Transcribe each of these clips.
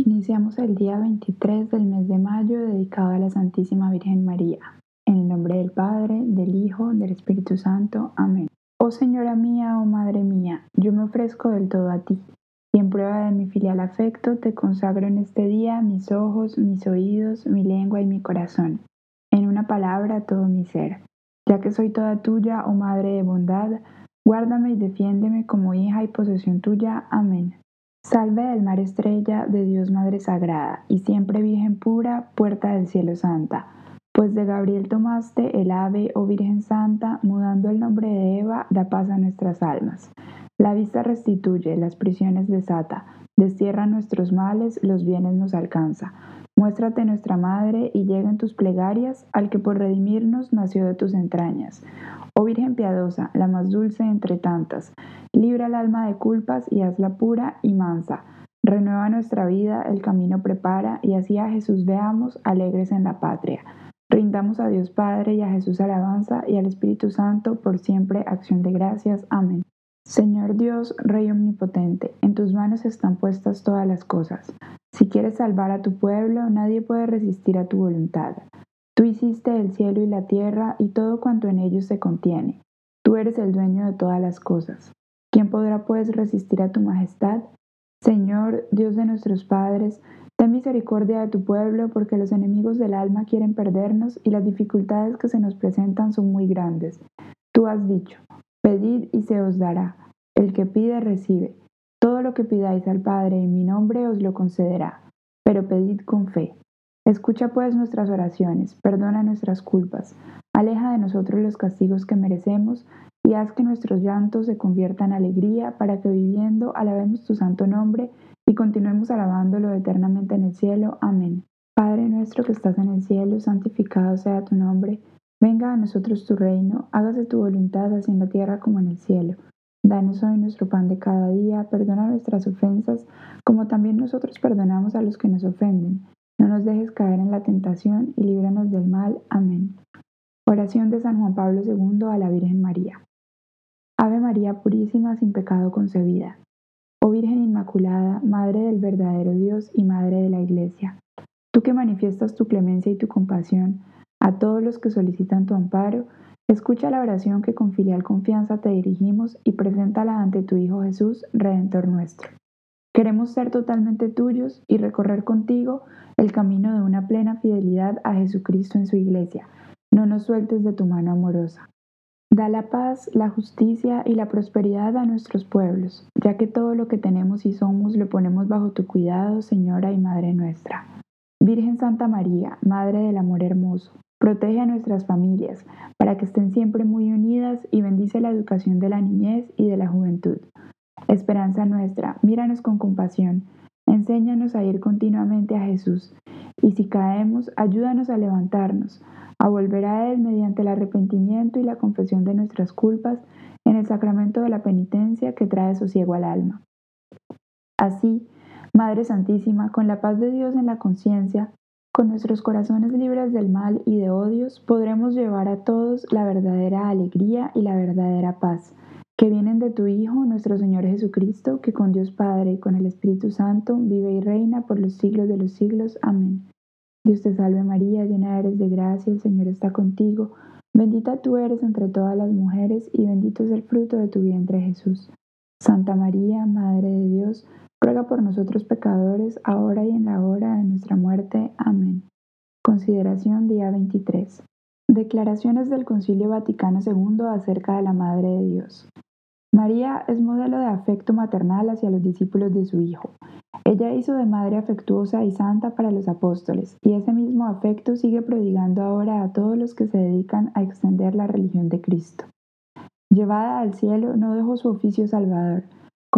Iniciamos el día 23 del mes de mayo dedicado a la Santísima Virgen María. En el nombre del Padre, del Hijo, del Espíritu Santo. Amén. Oh Señora mía, oh Madre mía, yo me ofrezco del todo a ti, y en prueba de mi filial afecto te consagro en este día mis ojos, mis oídos, mi lengua y mi corazón, en una palabra todo mi ser. Ya que soy toda tuya, oh Madre de bondad, guárdame y defiéndeme como hija y posesión tuya. Amén. Salve del mar estrella de Dios Madre Sagrada, y siempre Virgen pura, puerta del cielo santa. Pues de Gabriel tomaste el ave, oh Virgen Santa, mudando el nombre de Eva, da paz a nuestras almas. La vista restituye, las prisiones desata, destierra nuestros males, los bienes nos alcanza. Muéstrate nuestra Madre y llega en tus plegarias al que por redimirnos nació de tus entrañas. Oh Virgen piadosa, la más dulce entre tantas, libra el alma de culpas y hazla pura y mansa. Renueva nuestra vida, el camino prepara, y así a Jesús veamos, alegres en la patria. Rindamos a Dios Padre y a Jesús alabanza y al Espíritu Santo por siempre acción de gracias. Amén. Señor Dios, Rey omnipotente, en tus manos están puestas todas las cosas. Si quieres salvar a tu pueblo, nadie puede resistir a tu voluntad. Tú hiciste el cielo y la tierra y todo cuanto en ellos se contiene. Tú eres el dueño de todas las cosas. ¿Quién podrá pues resistir a tu majestad? Señor, Dios de nuestros padres, ten misericordia de tu pueblo porque los enemigos del alma quieren perdernos y las dificultades que se nos presentan son muy grandes. Tú has dicho, pedid y se os dará. El que pide recibe. Todo lo que pidáis al Padre en mi nombre os lo concederá, pero pedid con fe. Escucha pues nuestras oraciones, perdona nuestras culpas, aleja de nosotros los castigos que merecemos y haz que nuestros llantos se conviertan en alegría para que viviendo alabemos tu santo nombre y continuemos alabándolo eternamente en el cielo. Amén. Padre nuestro que estás en el cielo, santificado sea tu nombre. Venga a nosotros tu reino, hágase tu voluntad así en la tierra como en el cielo. Danos hoy nuestro pan de cada día, perdona nuestras ofensas, como también nosotros perdonamos a los que nos ofenden no nos dejes caer en la tentación y líbranos del mal. Amén. Oración de San Juan Pablo II a la Virgen María. Ave María Purísima, sin pecado concebida. Oh Virgen Inmaculada, Madre del verdadero Dios y Madre de la Iglesia, tú que manifiestas tu clemencia y tu compasión a todos los que solicitan tu amparo, escucha la oración que con filial confianza te dirigimos y preséntala ante tu Hijo Jesús, Redentor nuestro. Queremos ser totalmente tuyos y recorrer contigo el camino de una plena fidelidad a Jesucristo en su iglesia. No nos sueltes de tu mano amorosa. Da la paz, la justicia y la prosperidad a nuestros pueblos, ya que todo lo que tenemos y somos lo ponemos bajo tu cuidado, Señora y Madre nuestra. Virgen Santa María, Madre del Amor Hermoso, protege a nuestras familias para que estén siempre muy unidas y bendice la educación de la niñez y de la juventud. Esperanza nuestra, míranos con compasión, enséñanos a ir continuamente a Jesús, y si caemos, ayúdanos a levantarnos, a volver a Él mediante el arrepentimiento y la confesión de nuestras culpas en el sacramento de la penitencia que trae sosiego al alma. Así, Madre Santísima, con la paz de Dios en la conciencia, con nuestros corazones libres del mal y de odios, podremos llevar a todos la verdadera alegría y la verdadera paz que vienen de tu Hijo, nuestro Señor Jesucristo, que con Dios Padre y con el Espíritu Santo vive y reina por los siglos de los siglos. Amén. Dios te salve María, llena eres de gracia, el Señor está contigo. Bendita tú eres entre todas las mujeres y bendito es el fruto de tu vientre Jesús. Santa María, Madre de Dios, ruega por nosotros pecadores, ahora y en la hora de nuestra muerte. Amén. Consideración día 23. Declaraciones del Concilio Vaticano II acerca de la Madre de Dios. María es modelo de afecto maternal hacia los discípulos de su Hijo. Ella hizo de madre afectuosa y santa para los apóstoles, y ese mismo afecto sigue prodigando ahora a todos los que se dedican a extender la religión de Cristo. Llevada al cielo, no dejó su oficio salvador,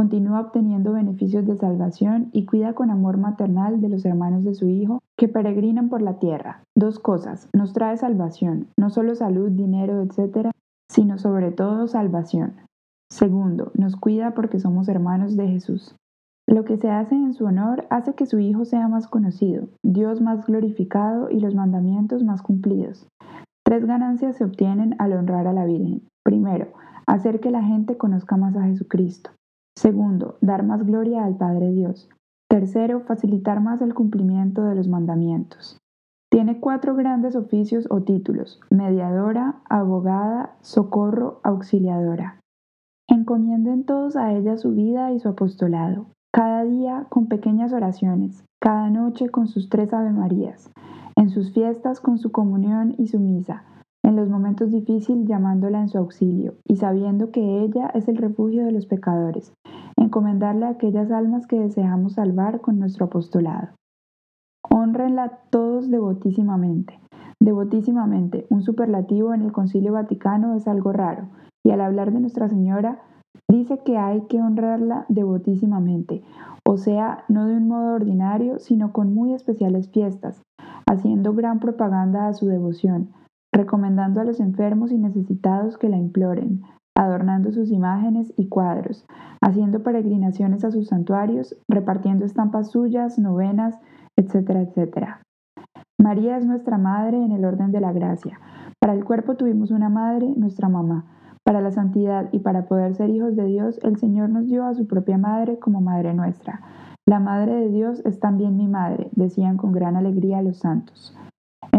continúa obteniendo beneficios de salvación y cuida con amor maternal de los hermanos de su Hijo que peregrinan por la tierra. Dos cosas, nos trae salvación, no solo salud, dinero, etc., sino sobre todo salvación. Segundo, nos cuida porque somos hermanos de Jesús. Lo que se hace en su honor hace que su Hijo sea más conocido, Dios más glorificado y los mandamientos más cumplidos. Tres ganancias se obtienen al honrar a la Virgen. Primero, hacer que la gente conozca más a Jesucristo. Segundo, dar más gloria al Padre Dios. Tercero, facilitar más el cumplimiento de los mandamientos. Tiene cuatro grandes oficios o títulos, mediadora, abogada, socorro, auxiliadora. Encomienden todos a ella su vida y su apostolado, cada día con pequeñas oraciones, cada noche con sus tres Avemarías, en sus fiestas con su comunión y su misa, en los momentos difíciles llamándola en su auxilio y sabiendo que ella es el refugio de los pecadores, encomendarle a aquellas almas que deseamos salvar con nuestro apostolado. Honrenla todos devotísimamente. Devotísimamente, un superlativo en el Concilio Vaticano es algo raro, y al hablar de Nuestra Señora, dice que hay que honrarla devotísimamente, o sea, no de un modo ordinario, sino con muy especiales fiestas, haciendo gran propaganda a su devoción, recomendando a los enfermos y necesitados que la imploren, adornando sus imágenes y cuadros, haciendo peregrinaciones a sus santuarios, repartiendo estampas suyas, novenas, etcétera, etcétera. María es nuestra madre en el orden de la gracia. Para el cuerpo tuvimos una madre, nuestra mamá. Para la santidad y para poder ser hijos de Dios, el Señor nos dio a su propia madre como madre nuestra. La madre de Dios es también mi madre, decían con gran alegría los santos.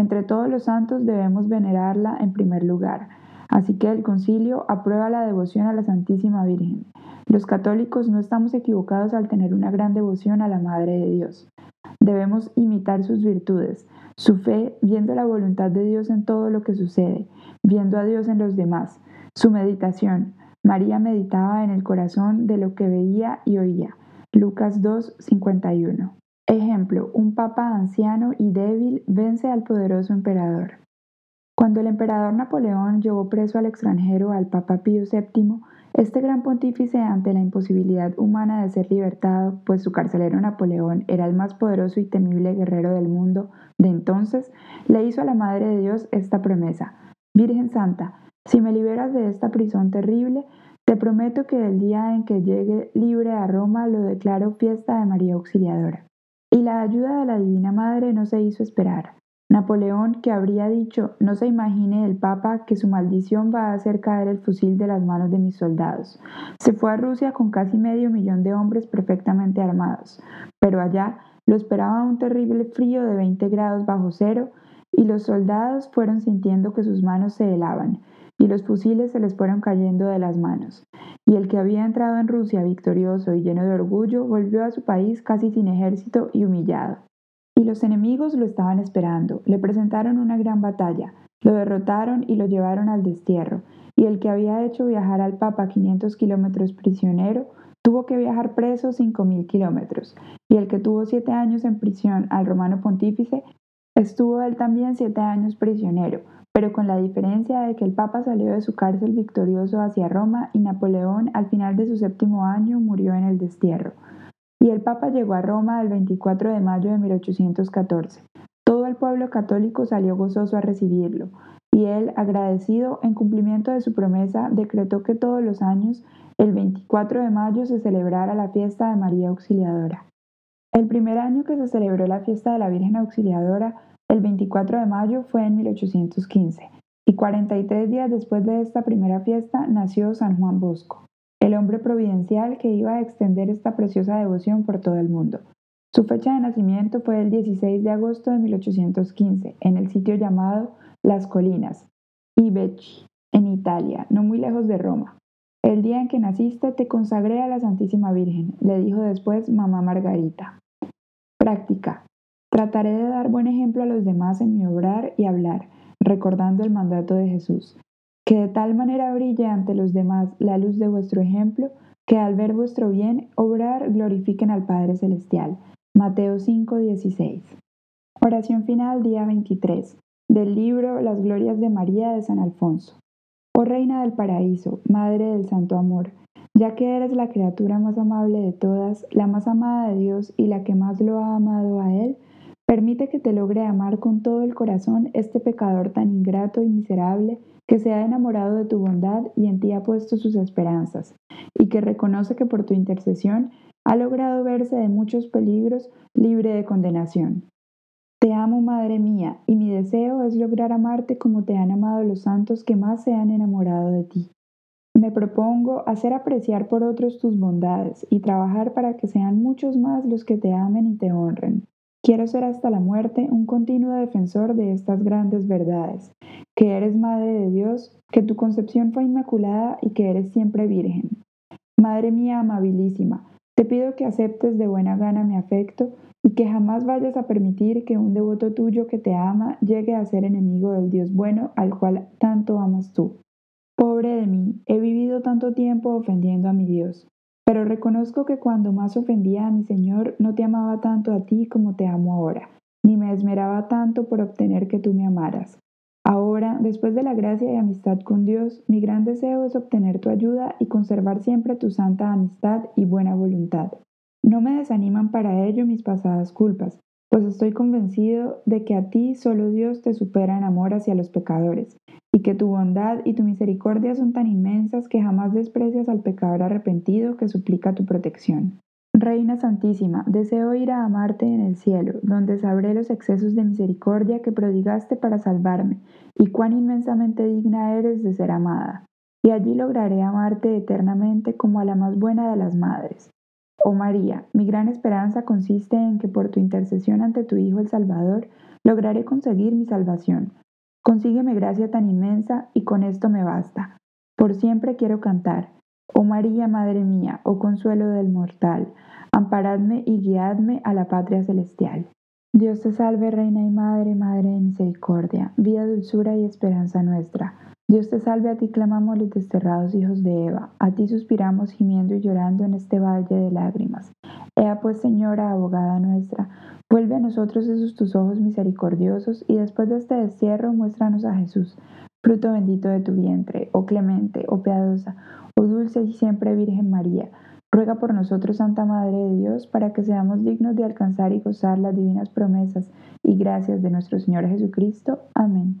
Entre todos los santos debemos venerarla en primer lugar. Así que el concilio aprueba la devoción a la Santísima Virgen. Los católicos no estamos equivocados al tener una gran devoción a la Madre de Dios. Debemos imitar sus virtudes, su fe viendo la voluntad de Dios en todo lo que sucede, viendo a Dios en los demás, su meditación. María meditaba en el corazón de lo que veía y oía. Lucas 2, 51. Ejemplo, un papa anciano y débil vence al poderoso emperador. Cuando el emperador Napoleón llevó preso al extranjero al Papa Pío VII, este gran pontífice, ante la imposibilidad humana de ser libertado, pues su carcelero Napoleón era el más poderoso y temible guerrero del mundo de entonces, le hizo a la Madre de Dios esta promesa. Virgen Santa, si me liberas de esta prisión terrible, te prometo que el día en que llegue libre a Roma lo declaro fiesta de María Auxiliadora. Y la ayuda de la Divina Madre no se hizo esperar. Napoleón, que habría dicho, no se imagine el Papa que su maldición va a hacer caer el fusil de las manos de mis soldados. Se fue a Rusia con casi medio millón de hombres perfectamente armados, pero allá lo esperaba un terrible frío de 20 grados bajo cero y los soldados fueron sintiendo que sus manos se helaban y los fusiles se les fueron cayendo de las manos. Y el que había entrado en Rusia victorioso y lleno de orgullo volvió a su país casi sin ejército y humillado. Y los enemigos lo estaban esperando, le presentaron una gran batalla, lo derrotaron y lo llevaron al destierro, y el que había hecho viajar al Papa 500 kilómetros prisionero, tuvo que viajar preso 5.000 kilómetros, y el que tuvo siete años en prisión al romano pontífice, estuvo él también siete años prisionero, pero con la diferencia de que el Papa salió de su cárcel victorioso hacia Roma y Napoleón al final de su séptimo año murió en el destierro y el Papa llegó a Roma el 24 de mayo de 1814. Todo el pueblo católico salió gozoso a recibirlo, y él, agradecido en cumplimiento de su promesa, decretó que todos los años, el 24 de mayo, se celebrara la fiesta de María Auxiliadora. El primer año que se celebró la fiesta de la Virgen Auxiliadora, el 24 de mayo, fue en 1815, y 43 días después de esta primera fiesta nació San Juan Bosco el hombre providencial que iba a extender esta preciosa devoción por todo el mundo. Su fecha de nacimiento fue el 16 de agosto de 1815, en el sitio llamado Las Colinas, Ibeci, en Italia, no muy lejos de Roma. El día en que naciste te consagré a la Santísima Virgen, le dijo después mamá Margarita. Práctica. Trataré de dar buen ejemplo a los demás en mi obrar y hablar, recordando el mandato de Jesús que de tal manera brille ante los demás la luz de vuestro ejemplo, que al ver vuestro bien obrar glorifiquen al Padre Celestial. Mateo 5:16. Oración final día 23 del libro Las Glorias de María de San Alfonso. Oh Reina del Paraíso, Madre del Santo Amor, ya que eres la criatura más amable de todas, la más amada de Dios y la que más lo ha amado a Él, permite que te logre amar con todo el corazón este pecador tan ingrato y miserable que se ha enamorado de tu bondad y en ti ha puesto sus esperanzas, y que reconoce que por tu intercesión ha logrado verse de muchos peligros libre de condenación. Te amo, Madre mía, y mi deseo es lograr amarte como te han amado los santos que más se han enamorado de ti. Me propongo hacer apreciar por otros tus bondades y trabajar para que sean muchos más los que te amen y te honren. Quiero ser hasta la muerte un continuo defensor de estas grandes verdades, que eres Madre de Dios, que tu concepción fue inmaculada y que eres siempre virgen. Madre mía amabilísima, te pido que aceptes de buena gana mi afecto y que jamás vayas a permitir que un devoto tuyo que te ama llegue a ser enemigo del Dios bueno al cual tanto amas tú. Pobre de mí, he vivido tanto tiempo ofendiendo a mi Dios, pero reconozco que cuando más ofendía a mi Señor no te amaba tanto a ti como te amo ahora, ni me esmeraba tanto por obtener que tú me amaras. Ahora, después de la gracia y amistad con Dios, mi gran deseo es obtener tu ayuda y conservar siempre tu santa amistad y buena voluntad. No me desaniman para ello mis pasadas culpas, pues estoy convencido de que a ti solo Dios te supera en amor hacia los pecadores, y que tu bondad y tu misericordia son tan inmensas que jamás desprecias al pecador arrepentido que suplica tu protección. Reina Santísima, deseo ir a amarte en el cielo, donde sabré los excesos de misericordia que prodigaste para salvarme, y cuán inmensamente digna eres de ser amada. Y allí lograré amarte eternamente como a la más buena de las madres. Oh María, mi gran esperanza consiste en que por tu intercesión ante tu Hijo el Salvador lograré conseguir mi salvación. Consígueme gracia tan inmensa y con esto me basta. Por siempre quiero cantar. Oh María, Madre mía, oh consuelo del mortal, amparadme y guiadme a la patria celestial. Dios te salve, Reina y Madre, Madre de misericordia, vida, dulzura y esperanza nuestra. Dios te salve, a ti clamamos los desterrados hijos de Eva, a ti suspiramos gimiendo y llorando en este valle de lágrimas. Ea pues, Señora, abogada nuestra, vuelve a nosotros esos tus ojos misericordiosos y después de este destierro muéstranos a Jesús, fruto bendito de tu vientre, oh clemente, oh piadosa, oh dulce y siempre Virgen María Ruega por nosotros, Santa Madre de Dios, para que seamos dignos de alcanzar y gozar las divinas promesas y gracias de nuestro Señor Jesucristo. Amén.